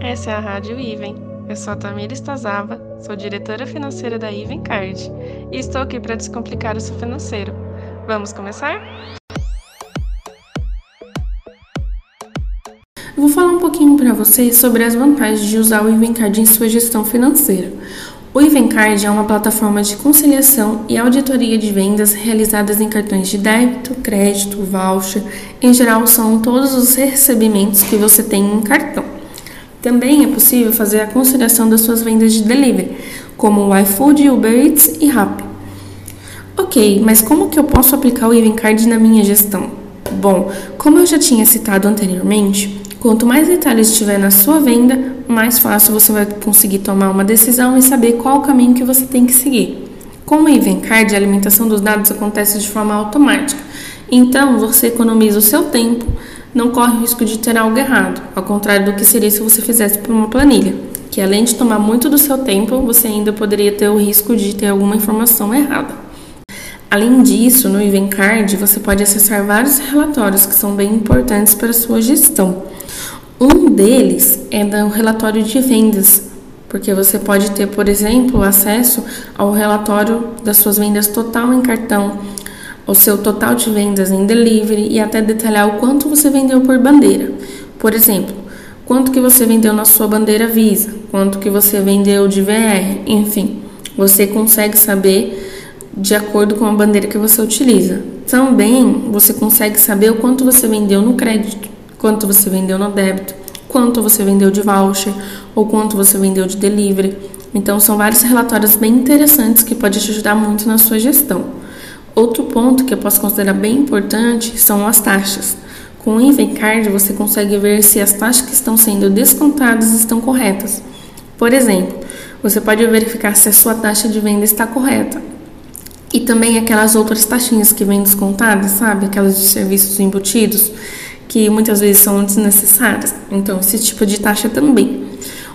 Essa é a Rádio Iven. Eu sou a Tamira Estazava, sou diretora financeira da Iven Card e estou aqui para descomplicar o seu financeiro. Vamos começar? Vou falar um pouquinho para vocês sobre as vantagens de usar o Iven Card em sua gestão financeira. O Ivencard é uma plataforma de conciliação e auditoria de vendas realizadas em cartões de débito, crédito, voucher. Em geral, são todos os recebimentos que você tem em cartão. Também é possível fazer a conciliação das suas vendas de delivery, como o iFood, Uber Eats e Rappi. Ok, mas como que eu posso aplicar o Ivencard na minha gestão? Bom, como eu já tinha citado anteriormente, Quanto mais detalhes tiver na sua venda, mais fácil você vai conseguir tomar uma decisão e saber qual o caminho que você tem que seguir. Com o Evencard, a alimentação dos dados acontece de forma automática. Então, você economiza o seu tempo, não corre o risco de ter algo errado, ao contrário do que seria se você fizesse por uma planilha, que além de tomar muito do seu tempo, você ainda poderia ter o risco de ter alguma informação errada. Além disso, no Evencard, você pode acessar vários relatórios que são bem importantes para a sua gestão. Um deles é do relatório de vendas, porque você pode ter, por exemplo, acesso ao relatório das suas vendas total em cartão, o seu total de vendas em delivery e até detalhar o quanto você vendeu por bandeira. Por exemplo, quanto que você vendeu na sua bandeira Visa, quanto que você vendeu de VR, enfim, você consegue saber de acordo com a bandeira que você utiliza. Também você consegue saber o quanto você vendeu no crédito quanto você vendeu no débito, quanto você vendeu de voucher ou quanto você vendeu de delivery. Então, são vários relatórios bem interessantes que podem te ajudar muito na sua gestão. Outro ponto que eu posso considerar bem importante são as taxas. Com o Invencard, você consegue ver se as taxas que estão sendo descontadas estão corretas. Por exemplo, você pode verificar se a sua taxa de venda está correta. E também aquelas outras taxinhas que vêm descontadas, sabe? Aquelas de serviços embutidos que muitas vezes são desnecessárias. Então, esse tipo de taxa também.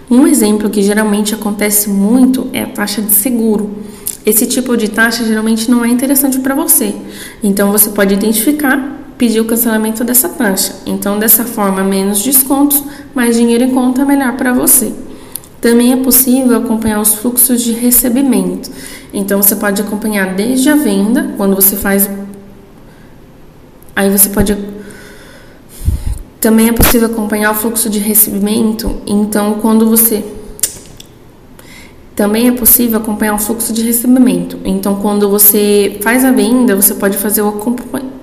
Um exemplo que geralmente acontece muito é a taxa de seguro. Esse tipo de taxa geralmente não é interessante para você. Então, você pode identificar, pedir o cancelamento dessa taxa. Então, dessa forma, menos descontos, mais dinheiro em conta, melhor para você. Também é possível acompanhar os fluxos de recebimento. Então, você pode acompanhar desde a venda, quando você faz. Aí você pode também é possível acompanhar o fluxo de recebimento, então quando você também é possível acompanhar o fluxo de recebimento. Então quando você faz a venda, você pode fazer o acompanhamento.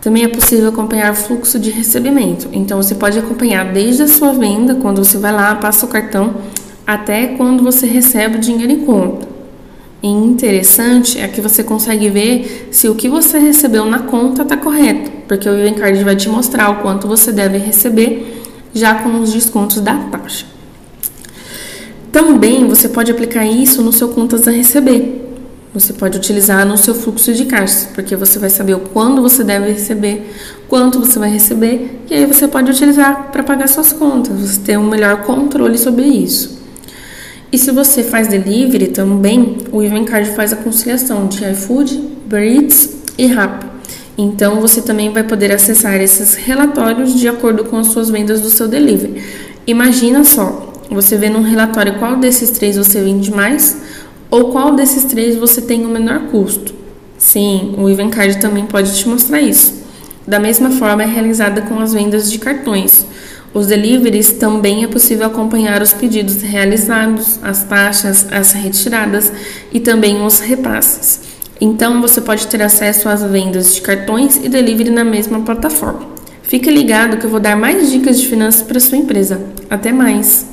Também é possível acompanhar o fluxo de recebimento. Então você pode acompanhar desde a sua venda, quando você vai lá, passa o cartão, até quando você recebe o dinheiro em conta. E interessante é que você consegue ver se o que você recebeu na conta está correto, porque o Evencard vai te mostrar o quanto você deve receber já com os descontos da taxa. Também você pode aplicar isso no seu contas a receber. Você pode utilizar no seu fluxo de caixa, porque você vai saber o quando você deve receber, quanto você vai receber, e aí você pode utilizar para pagar suas contas, você ter um melhor controle sobre isso. E se você faz delivery também, o Evencard faz a conciliação de iFood, Breeds e Rappi. Então você também vai poder acessar esses relatórios de acordo com as suas vendas do seu delivery. Imagina só, você vê num relatório qual desses três você vende mais ou qual desses três você tem o menor custo. Sim, o Evencard também pode te mostrar isso. Da mesma forma é realizada com as vendas de cartões. Os deliveries também é possível acompanhar os pedidos realizados, as taxas, as retiradas e também os repasses. Então você pode ter acesso às vendas de cartões e delivery na mesma plataforma. Fique ligado que eu vou dar mais dicas de finanças para sua empresa. Até mais!